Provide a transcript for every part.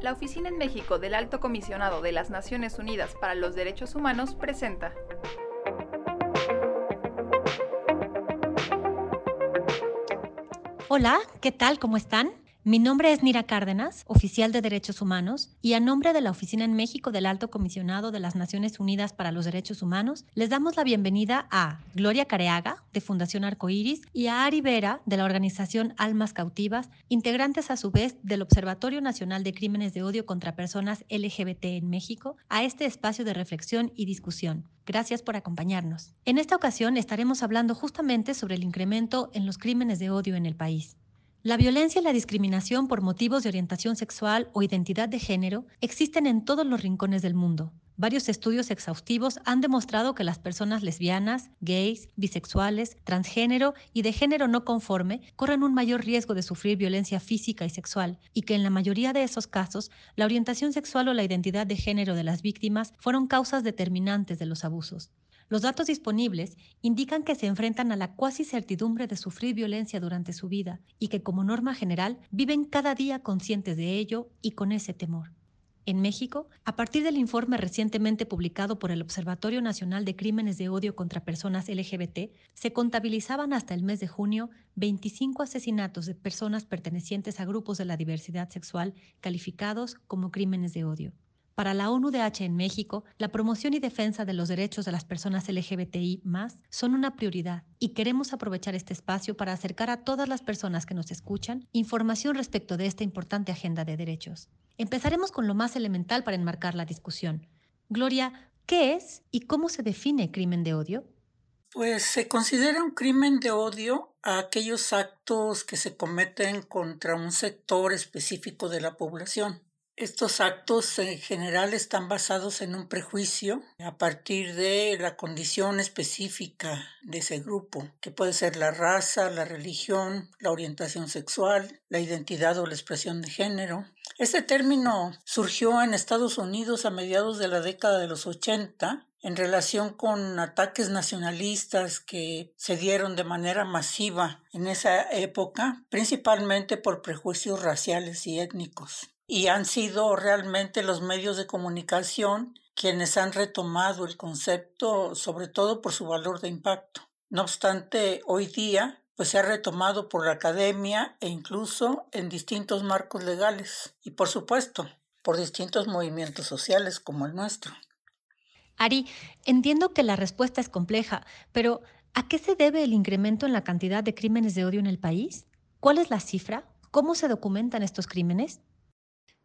La Oficina en México del Alto Comisionado de las Naciones Unidas para los Derechos Humanos presenta Hola, ¿qué tal? ¿Cómo están? Mi nombre es Nira Cárdenas, oficial de Derechos Humanos, y a nombre de la Oficina en México del Alto Comisionado de las Naciones Unidas para los Derechos Humanos, les damos la bienvenida a Gloria Careaga, de Fundación Arcoíris, y a Ari Vera, de la organización Almas Cautivas, integrantes a su vez del Observatorio Nacional de Crímenes de Odio contra Personas LGBT en México, a este espacio de reflexión y discusión. Gracias por acompañarnos. En esta ocasión estaremos hablando justamente sobre el incremento en los crímenes de odio en el país. La violencia y la discriminación por motivos de orientación sexual o identidad de género existen en todos los rincones del mundo. Varios estudios exhaustivos han demostrado que las personas lesbianas, gays, bisexuales, transgénero y de género no conforme corren un mayor riesgo de sufrir violencia física y sexual y que en la mayoría de esos casos la orientación sexual o la identidad de género de las víctimas fueron causas determinantes de los abusos. Los datos disponibles indican que se enfrentan a la cuasi certidumbre de sufrir violencia durante su vida y que como norma general viven cada día conscientes de ello y con ese temor. En México, a partir del informe recientemente publicado por el Observatorio Nacional de Crímenes de Odio contra Personas LGBT, se contabilizaban hasta el mes de junio 25 asesinatos de personas pertenecientes a grupos de la diversidad sexual calificados como crímenes de odio. Para la ONUDH en México, la promoción y defensa de los derechos de las personas LGBTI son una prioridad y queremos aprovechar este espacio para acercar a todas las personas que nos escuchan información respecto de esta importante agenda de derechos. Empezaremos con lo más elemental para enmarcar la discusión. Gloria, ¿qué es y cómo se define crimen de odio? Pues se considera un crimen de odio a aquellos actos que se cometen contra un sector específico de la población. Estos actos en general están basados en un prejuicio a partir de la condición específica de ese grupo, que puede ser la raza, la religión, la orientación sexual, la identidad o la expresión de género. Este término surgió en Estados Unidos a mediados de la década de los 80 en relación con ataques nacionalistas que se dieron de manera masiva en esa época, principalmente por prejuicios raciales y étnicos y han sido realmente los medios de comunicación quienes han retomado el concepto, sobre todo por su valor de impacto. No obstante, hoy día pues se ha retomado por la academia e incluso en distintos marcos legales y por supuesto por distintos movimientos sociales como el nuestro. Ari, entiendo que la respuesta es compleja, pero ¿a qué se debe el incremento en la cantidad de crímenes de odio en el país? ¿Cuál es la cifra? ¿Cómo se documentan estos crímenes?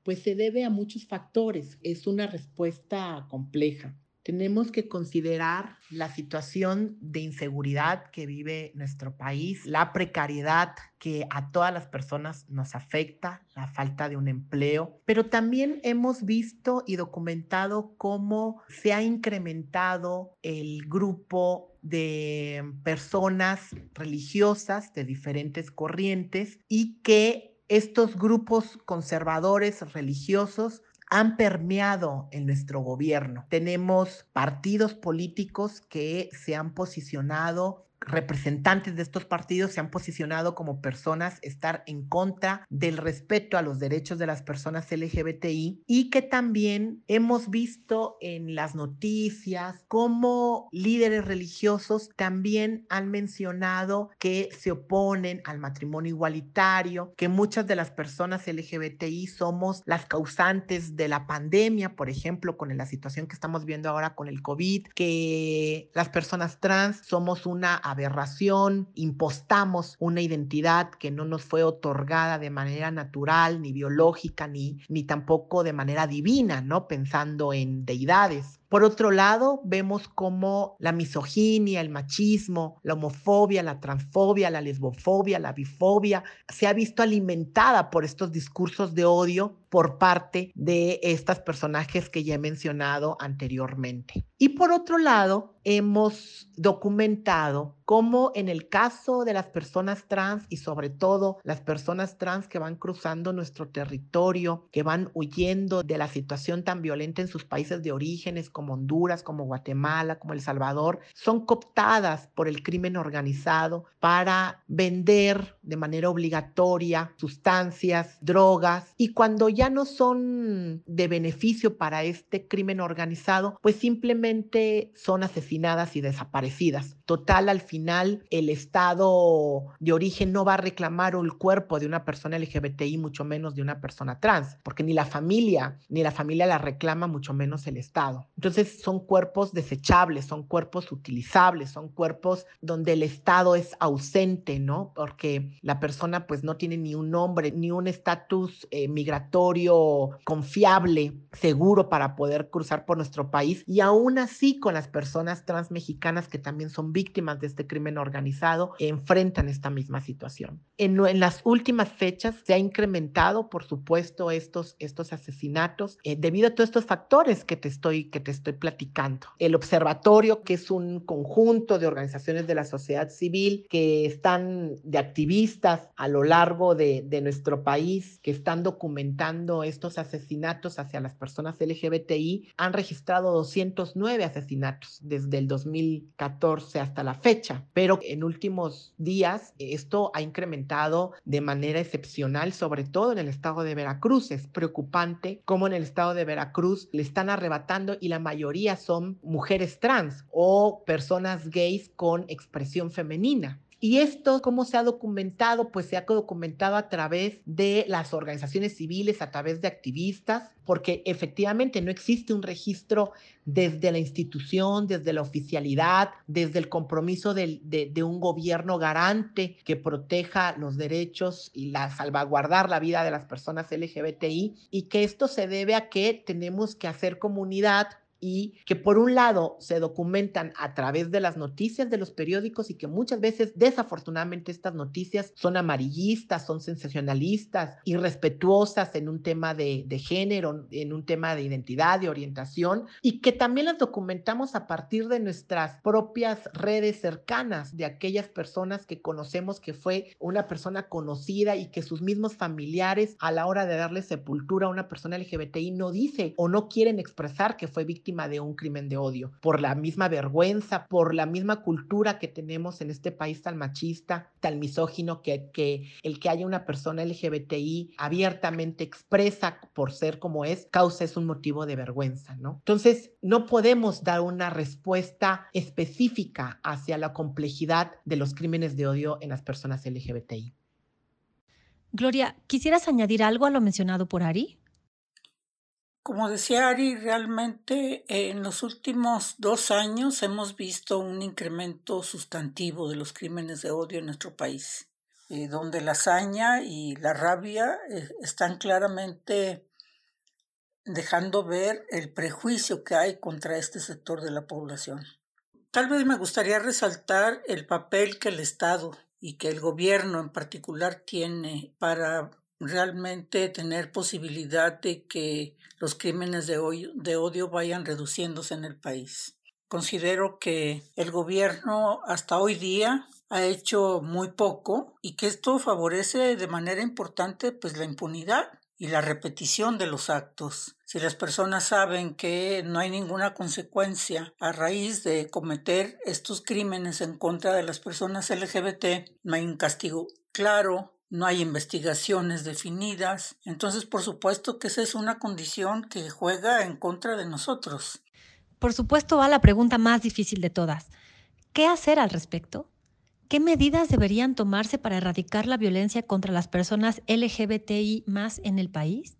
Pues se debe a muchos factores. Es una respuesta compleja. Tenemos que considerar la situación de inseguridad que vive nuestro país, la precariedad que a todas las personas nos afecta, la falta de un empleo, pero también hemos visto y documentado cómo se ha incrementado el grupo de personas religiosas de diferentes corrientes y que estos grupos conservadores religiosos han permeado en nuestro gobierno. Tenemos partidos políticos que se han posicionado representantes de estos partidos se han posicionado como personas estar en contra del respeto a los derechos de las personas LGBTI y que también hemos visto en las noticias como líderes religiosos también han mencionado que se oponen al matrimonio igualitario, que muchas de las personas LGBTI somos las causantes de la pandemia, por ejemplo, con la situación que estamos viendo ahora con el COVID, que las personas trans somos una aberración, impostamos una identidad que no nos fue otorgada de manera natural, ni biológica, ni, ni tampoco de manera divina, ¿no? Pensando en deidades. Por otro lado, vemos cómo la misoginia, el machismo, la homofobia, la transfobia, la lesbofobia, la bifobia se ha visto alimentada por estos discursos de odio por parte de estos personajes que ya he mencionado anteriormente. Y por otro lado, hemos documentado como en el caso de las personas trans y sobre todo las personas trans que van cruzando nuestro territorio, que van huyendo de la situación tan violenta en sus países de orígenes como Honduras, como Guatemala, como El Salvador, son cooptadas por el crimen organizado para vender de manera obligatoria sustancias, drogas, y cuando ya no son de beneficio para este crimen organizado, pues simplemente son asesinadas y desaparecidas. Total, al final el Estado de origen no va a reclamar el cuerpo de una persona LGBTI, mucho menos de una persona trans, porque ni la familia, ni la familia la reclama, mucho menos el Estado. Entonces son cuerpos desechables, son cuerpos utilizables, son cuerpos donde el Estado es ausente, ¿no? Porque la persona pues no tiene ni un nombre, ni un estatus eh, migratorio confiable, seguro para poder cruzar por nuestro país. Y aún así con las personas trans mexicanas que también son víctimas de este crimen organizado, enfrentan esta misma situación. En, en las últimas fechas se ha incrementado, por supuesto, estos, estos asesinatos eh, debido a todos estos factores que te, estoy, que te estoy platicando. El observatorio, que es un conjunto de organizaciones de la sociedad civil que están de activistas a lo largo de, de nuestro país, que están documentando estos asesinatos hacia las personas LGBTI, han registrado 209 asesinatos desde el 2014 hasta la fecha, pero en últimos días esto ha incrementado de manera excepcional, sobre todo en el estado de Veracruz. Es preocupante cómo en el estado de Veracruz le están arrebatando y la mayoría son mujeres trans o personas gays con expresión femenina. Y esto, ¿cómo se ha documentado? Pues se ha documentado a través de las organizaciones civiles, a través de activistas, porque efectivamente no existe un registro desde la institución, desde la oficialidad, desde el compromiso de, de, un gobierno garante que proteja los derechos y la salvaguardar la vida de las personas LGBTI y que esto se debe a que tenemos que hacer comunidad y que por un lado se documentan a través de las noticias de los periódicos y que muchas veces desafortunadamente estas noticias son amarillistas, son sensacionalistas, irrespetuosas en un tema de, de género, en un tema de identidad, de orientación y que también las documentamos a partir de nuestras propias redes cercanas de aquellas personas que conocemos que fue una persona conocida y que sus mismos familiares a la hora de darle sepultura a una persona LGBTI no dice o no quieren expresar que fue víctima de un crimen de odio, por la misma vergüenza, por la misma cultura que tenemos en este país tan machista, tan misógino, que, que el que haya una persona LGBTI abiertamente expresa por ser como es, causa es un motivo de vergüenza, ¿no? Entonces, no podemos dar una respuesta específica hacia la complejidad de los crímenes de odio en las personas LGBTI. Gloria, ¿quisieras añadir algo a lo mencionado por Ari? Como decía Ari, realmente en los últimos dos años hemos visto un incremento sustantivo de los crímenes de odio en nuestro país, eh, donde la hazaña y la rabia eh, están claramente dejando ver el prejuicio que hay contra este sector de la población. Tal vez me gustaría resaltar el papel que el Estado y que el gobierno en particular tiene para realmente tener posibilidad de que los crímenes de odio, de odio vayan reduciéndose en el país. Considero que el gobierno hasta hoy día ha hecho muy poco y que esto favorece de manera importante pues la impunidad y la repetición de los actos. Si las personas saben que no hay ninguna consecuencia a raíz de cometer estos crímenes en contra de las personas LGBT, no hay un castigo claro, no hay investigaciones definidas. Entonces, por supuesto que esa es una condición que juega en contra de nosotros. Por supuesto va la pregunta más difícil de todas. ¿Qué hacer al respecto? ¿Qué medidas deberían tomarse para erradicar la violencia contra las personas LGBTI más en el país?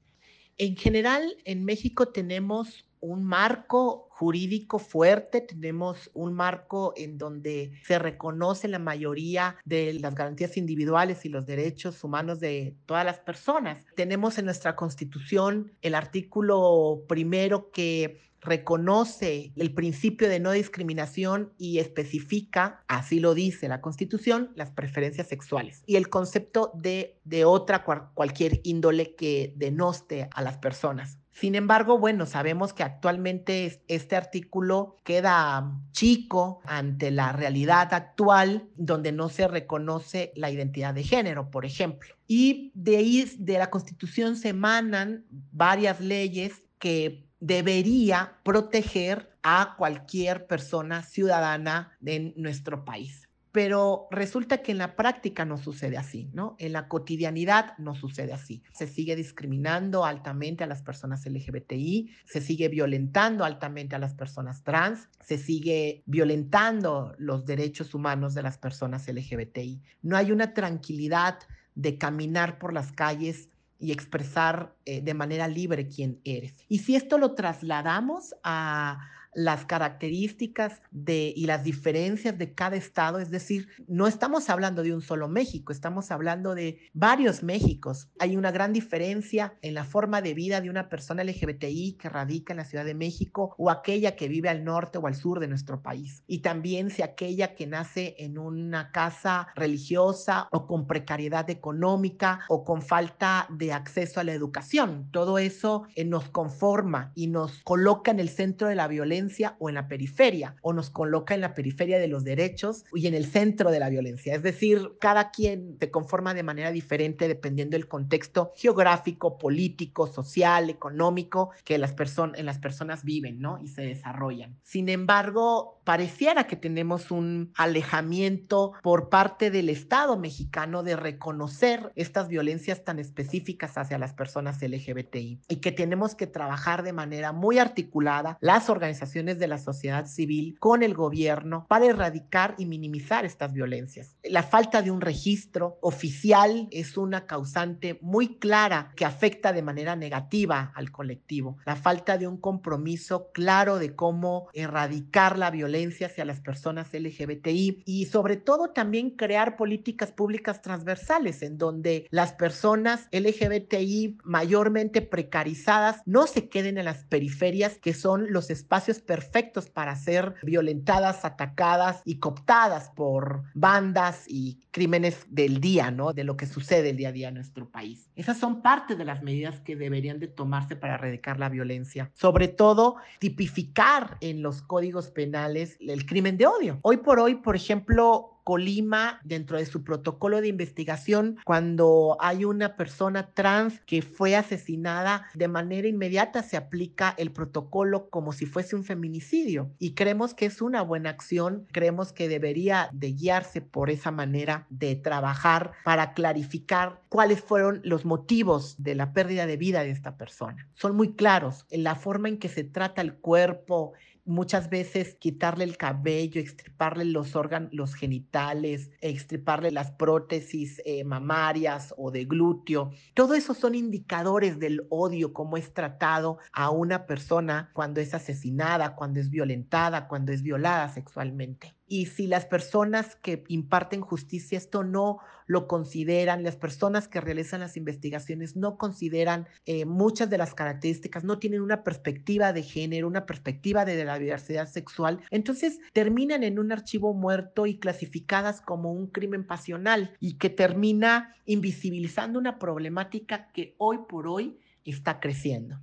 En general, en México tenemos un marco jurídico fuerte, tenemos un marco en donde se reconoce la mayoría de las garantías individuales y los derechos humanos de todas las personas. Tenemos en nuestra constitución el artículo primero que reconoce el principio de no discriminación y especifica, así lo dice la Constitución, las preferencias sexuales y el concepto de, de otra cualquier índole que denoste a las personas. Sin embargo, bueno, sabemos que actualmente este artículo queda chico ante la realidad actual donde no se reconoce la identidad de género, por ejemplo. Y de ahí, de la Constitución se emanan varias leyes que debería proteger a cualquier persona ciudadana de nuestro país pero resulta que en la práctica no sucede así, ¿no? En la cotidianidad no sucede así. Se sigue discriminando altamente a las personas LGBTI, se sigue violentando altamente a las personas trans, se sigue violentando los derechos humanos de las personas LGBTI. No hay una tranquilidad de caminar por las calles y expresar eh, de manera libre quién eres. Y si esto lo trasladamos a las características de, y las diferencias de cada estado, es decir, no estamos hablando de un solo México, estamos hablando de varios Méxicos. Hay una gran diferencia en la forma de vida de una persona LGBTI que radica en la Ciudad de México o aquella que vive al norte o al sur de nuestro país. Y también si aquella que nace en una casa religiosa o con precariedad económica o con falta de acceso a la educación. Todo eso eh, nos conforma y nos coloca en el centro de la violencia o en la periferia, o nos coloca en la periferia de los derechos y en el centro de la violencia. Es decir, cada quien se conforma de manera diferente dependiendo del contexto geográfico, político, social, económico que las en las personas viven, ¿no? Y se desarrollan. Sin embargo, pareciera que tenemos un alejamiento por parte del Estado mexicano de reconocer estas violencias tan específicas hacia las personas LGBTI y que tenemos que trabajar de manera muy articulada las organizaciones de la sociedad civil con el gobierno para erradicar y minimizar estas violencias. La falta de un registro oficial es una causante muy clara que afecta de manera negativa al colectivo. La falta de un compromiso claro de cómo erradicar la violencia hacia las personas LGBTI y sobre todo también crear políticas públicas transversales en donde las personas LGBTI mayormente precarizadas no se queden en las periferias que son los espacios perfectos para ser violentadas, atacadas y cooptadas por bandas y crímenes del día, ¿no? De lo que sucede el día a día en nuestro país. Esas son parte de las medidas que deberían de tomarse para erradicar la violencia. Sobre todo, tipificar en los códigos penales el crimen de odio. Hoy por hoy, por ejemplo, Colima dentro de su protocolo de investigación cuando hay una persona trans que fue asesinada de manera inmediata se aplica el protocolo como si fuese un feminicidio y creemos que es una buena acción, creemos que debería de guiarse por esa manera de trabajar para clarificar cuáles fueron los motivos de la pérdida de vida de esta persona. Son muy claros en la forma en que se trata el cuerpo, muchas veces quitarle el cabello, extriparle los órganos, los genitales, extriparle las prótesis eh, mamarias o de glúteo. Todo eso son indicadores del odio, cómo es tratado a una persona cuando es asesinada, cuando es violentada, cuando es violada sexualmente y si las personas que imparten justicia esto no lo consideran, las personas que realizan las investigaciones no consideran eh, muchas de las características, no tienen una perspectiva de género, una perspectiva de la diversidad sexual, entonces terminan en un archivo muerto y clasificadas como un crimen pasional y que termina invisibilizando una problemática que hoy por hoy está creciendo.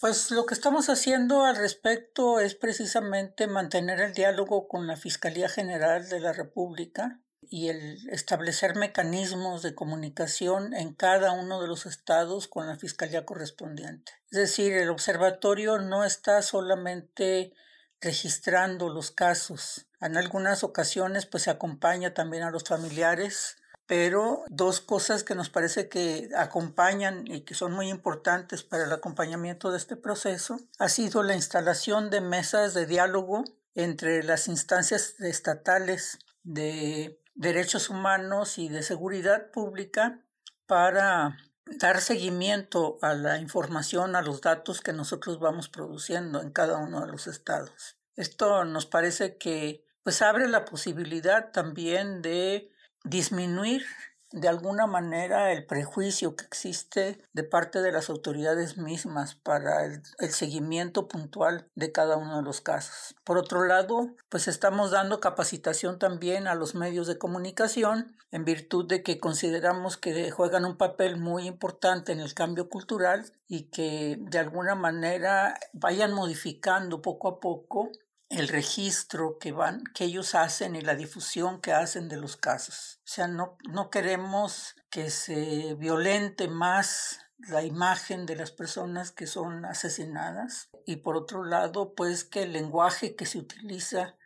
Pues lo que estamos haciendo al respecto es precisamente mantener el diálogo con la Fiscalía General de la República y el establecer mecanismos de comunicación en cada uno de los estados con la Fiscalía correspondiente. Es decir, el observatorio no está solamente registrando los casos. En algunas ocasiones pues se acompaña también a los familiares pero dos cosas que nos parece que acompañan y que son muy importantes para el acompañamiento de este proceso ha sido la instalación de mesas de diálogo entre las instancias estatales de derechos humanos y de seguridad pública para dar seguimiento a la información, a los datos que nosotros vamos produciendo en cada uno de los estados. Esto nos parece que pues abre la posibilidad también de disminuir de alguna manera el prejuicio que existe de parte de las autoridades mismas para el, seguimiento puntual de cada uno de los casos. Por otro lado, pues estamos dando capacitación también a los medios de comunicación en virtud de que consideramos que juegan un papel muy importante en el cambio cultural y que de alguna manera vayan modificando poco a poco el registro que van, que ellos hacen y la difusión que hacen de los casos. O sea, no, no queremos que se violente más la imagen de las personas que son asesinadas y por otro lado, pues que el lenguaje que se utiliza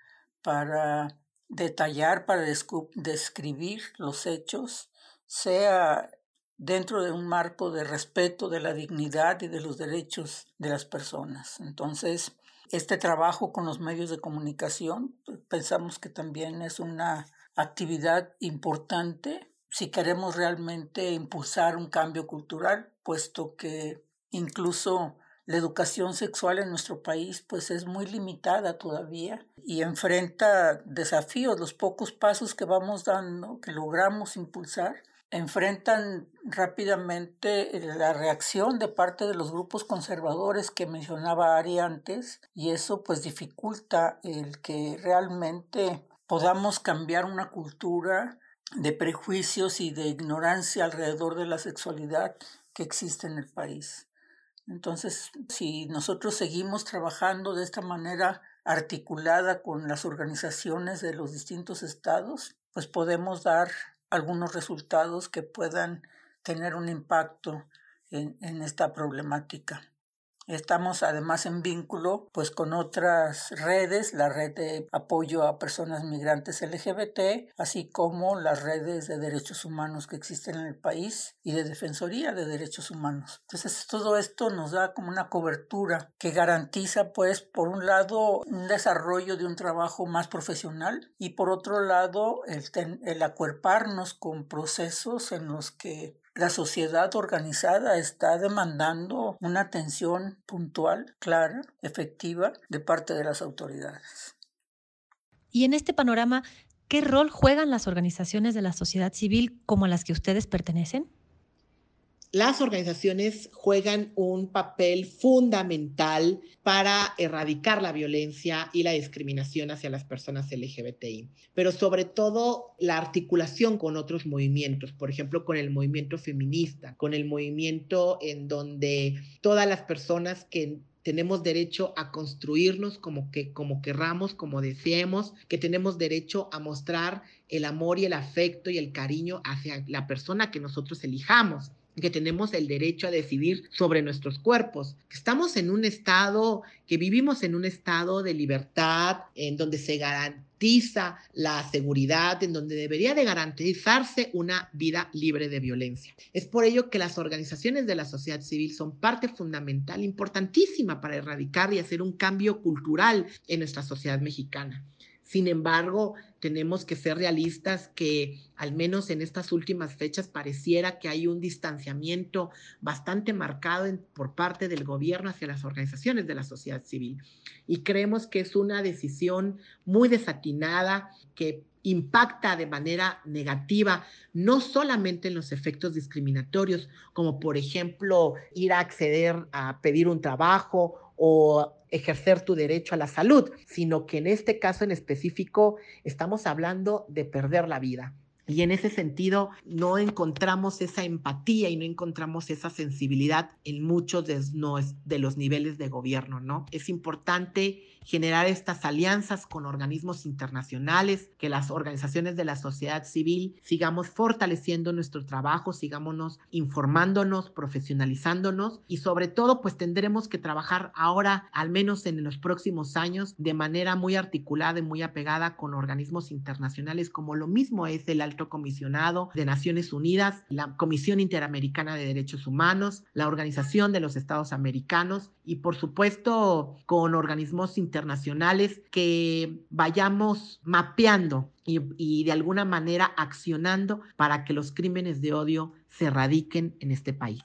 para detallar, para describir los hechos, sea dentro de un marco de respeto de la dignidad y de los derechos de las personas. Entonces, este trabajo con los medios de comunicación pues, pensamos que también es una actividad importante. Si queremos realmente impulsar un cambio cultural, puesto que incluso la educación sexual en nuestro país pues es muy limitada todavía y enfrenta desafíos, los pocos pasos que vamos dando, que logramos impulsar, enfrentan rápidamente eh, la reacción de parte de los grupos conservadores que mencionaba Ari antes y eso pues dificulta el que realmente podamos cambiar una cultura de prejuicios y de ignorancia alrededor de la sexualidad que existe en el país. Entonces, si nosotros seguimos trabajando de esta manera articulada con las organizaciones de los distintos estados, pues podemos dar algunos resultados que puedan tener un impacto en, esta problemática. Estamos además en vínculo pues con otras redes, la red de apoyo a personas migrantes LGBT, así como las redes de derechos humanos que existen en el país y de defensoría de derechos humanos. Entonces todo esto nos da como una cobertura que garantiza pues por un lado un desarrollo de un trabajo más profesional y por otro lado el, el acuerparnos con procesos en los que la sociedad organizada está demandando una atención puntual, clara, efectiva de parte de las autoridades. Y en este panorama, ¿qué rol juegan las organizaciones de la sociedad civil como las que ustedes pertenecen? Las organizaciones juegan un papel fundamental para erradicar la violencia y la discriminación hacia las personas LGBTI, pero sobre todo la articulación con otros movimientos, por ejemplo, con el movimiento feminista, con el movimiento en donde todas las personas que tenemos derecho a construirnos como que como querramos, como deseemos, que tenemos derecho a mostrar el amor y el afecto y el cariño hacia la persona que nosotros elijamos que tenemos el derecho a decidir sobre nuestros cuerpos, estamos en un estado, que vivimos en un estado de libertad, en donde se garantiza la seguridad, en donde debería de garantizarse una vida libre de violencia. Es por ello que las organizaciones de la sociedad civil son parte fundamental, importantísima para erradicar y hacer un cambio cultural en nuestra sociedad mexicana. Sin embargo, tenemos que ser realistas que al menos en estas últimas fechas pareciera que hay un distanciamiento bastante marcado por parte del gobierno hacia las organizaciones de la sociedad civil. Y creemos que es una decisión muy desatinada que impacta de manera negativa, no solamente en los efectos discriminatorios, como por ejemplo ir a acceder a pedir un trabajo o ejercer tu derecho a la salud, sino que en este caso en específico estamos hablando de perder la vida. Y en ese sentido no encontramos esa empatía y no encontramos esa sensibilidad en muchos de, los niveles de gobierno, ¿no? Es importante generar estas alianzas con organismos internacionales, que las organizaciones de la sociedad civil sigamos fortaleciendo nuestro trabajo, sigámonos informándonos, profesionalizándonos y sobre todo pues tendremos que trabajar ahora, al menos en los próximos años, de manera muy articulada y muy apegada con organismos internacionales como lo mismo es el Alto Comisionado de Naciones Unidas, la Comisión Interamericana de Derechos Humanos, la Organización de los Estados Americanos y por supuesto con organismos internacionales que vayamos mapeando y, de alguna manera accionando para que los crímenes de odio se erradiquen en este país.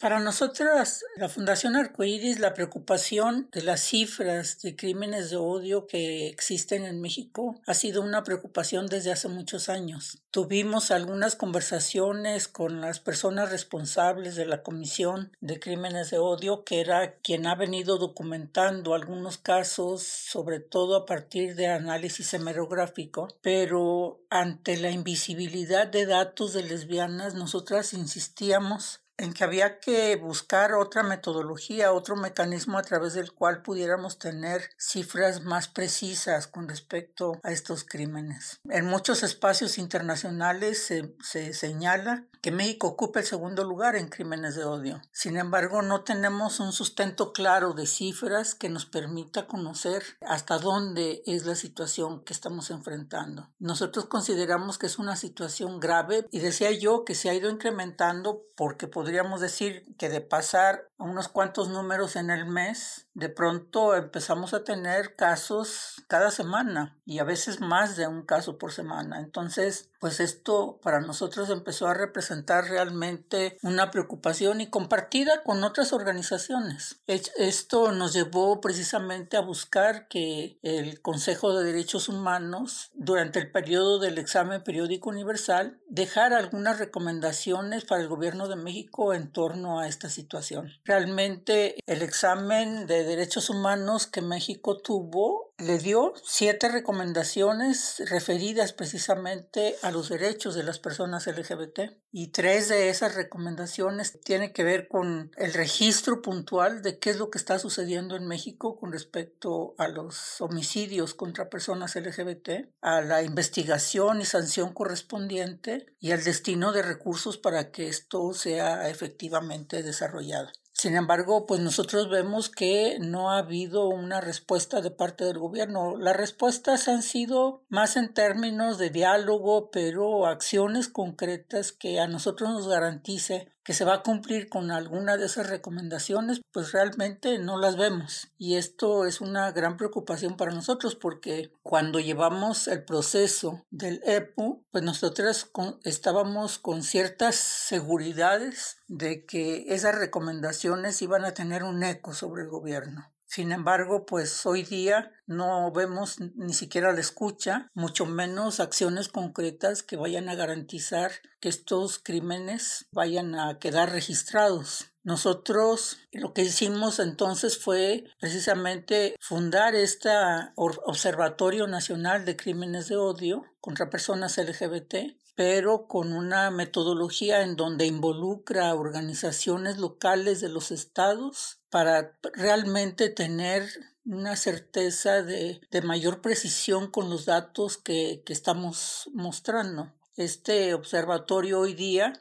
Para nosotras, la Fundación Arcoíris, la preocupación de las cifras de crímenes de odio que existen en México ha sido una preocupación desde hace muchos años. Tuvimos algunas conversaciones con las personas responsables de la Comisión de Crímenes de Odio, que era quien ha venido documentando algunos casos, sobre todo a partir de análisis hemerográfico, pero ante la invisibilidad de datos de lesbianas, nosotras insistíamos en que había que buscar otra metodología, otro mecanismo a través del cual pudiéramos tener cifras más precisas con respecto a estos crímenes. En muchos espacios internacionales se, se señala que México ocupa el segundo lugar en crímenes de odio. Sin embargo, no tenemos un sustento claro de cifras que nos permita conocer hasta dónde es la situación que estamos enfrentando. Nosotros consideramos que es una situación grave y decía yo que se ha ido incrementando porque podríamos decir que de pasar unos cuantos números en el mes, de pronto empezamos a tener casos cada semana y a veces más de un caso por semana. Entonces, pues esto para nosotros empezó a representar realmente una preocupación y compartida con otras organizaciones. Esto nos llevó precisamente a buscar que el Consejo de Derechos Humanos, durante el periodo del examen periódico universal, dejara algunas recomendaciones para el gobierno de México en torno a esta situación. Realmente el examen de derechos humanos que México tuvo le dio siete recomendaciones referidas precisamente a los derechos de las personas LGBT y tres de esas recomendaciones tienen que ver con el registro puntual de qué es lo que está sucediendo en México con respecto a los homicidios contra personas LGBT, a la investigación y sanción correspondiente y al destino de recursos para que esto sea efectivamente desarrollado. Sin embargo, pues nosotros vemos que no ha habido una respuesta de parte del gobierno. Las respuestas han sido más en términos de diálogo, pero acciones concretas que a nosotros nos garantice que se va a cumplir con alguna de esas recomendaciones, pues realmente no las vemos. Y esto es una gran preocupación para nosotros porque cuando llevamos el proceso del EPU, pues nosotros estábamos con ciertas seguridades de que esas recomendaciones iban a tener un eco sobre el gobierno. Sin embargo, pues hoy día no vemos ni siquiera la escucha, mucho menos acciones concretas que vayan a garantizar que estos crímenes vayan a quedar registrados. Nosotros lo que hicimos entonces fue precisamente fundar este Observatorio Nacional de Crímenes de Odio contra Personas LGBT, pero con una metodología en donde involucra organizaciones locales de los estados para realmente tener una certeza de, mayor precisión con los datos que, que estamos mostrando. Este observatorio hoy día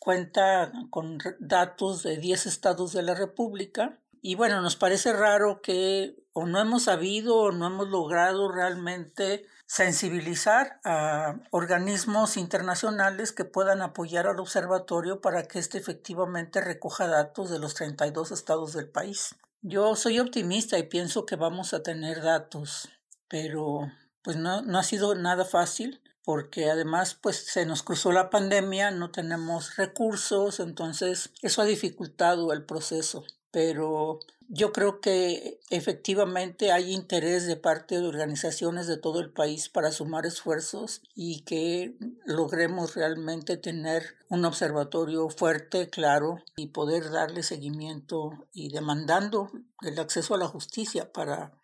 cuenta con datos de 10 estados de la República y bueno, nos parece raro que o no hemos sabido o no hemos logrado realmente sensibilizar a organismos internacionales que puedan apoyar al observatorio para que éste efectivamente recoja datos de los 32 estados del país. Yo soy optimista y pienso que vamos a tener datos, pero pues no, no ha sido nada fácil porque además pues se nos cruzó la pandemia, no tenemos recursos, entonces eso ha dificultado el proceso, pero yo creo que efectivamente hay interés de parte de organizaciones de todo el país para sumar esfuerzos y que logremos realmente tener un observatorio fuerte, claro, y poder darle seguimiento y demandando el acceso a la justicia para,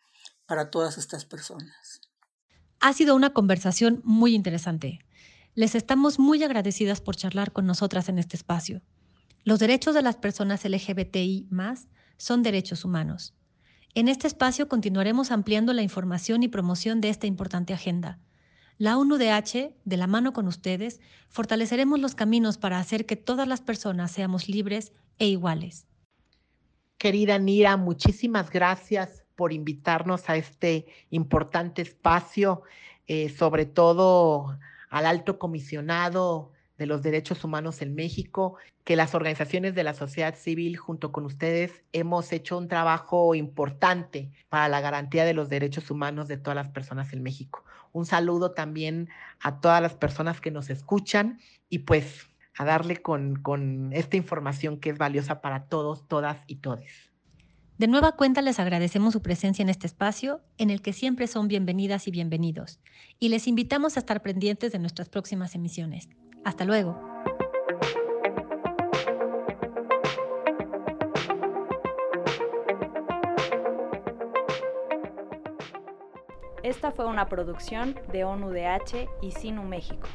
para todas estas personas. Ha sido una conversación muy interesante. Les estamos muy agradecidas por charlar con nosotras en este espacio. Los derechos de las personas LGBTI más son derechos humanos. En este espacio continuaremos ampliando la información y promoción de esta importante agenda. La UNUDH, de la mano con ustedes, fortaleceremos los caminos para hacer que todas las personas seamos libres e iguales. Querida Nira, muchísimas gracias por invitarnos a este importante espacio, eh, sobre todo al alto comisionado de los derechos humanos en México, que las organizaciones de la sociedad civil junto con ustedes hemos hecho un trabajo importante para la garantía de los derechos humanos de todas las personas en México. Un saludo también a todas las personas que nos escuchan y pues a darle con, con esta información que es valiosa para todos, todas y todes. De nueva cuenta les agradecemos su presencia en este espacio, en el que siempre son bienvenidas y bienvenidos, y les invitamos a estar pendientes de nuestras próximas emisiones. Hasta luego. Esta fue una producción de ONUDH y Sinu México.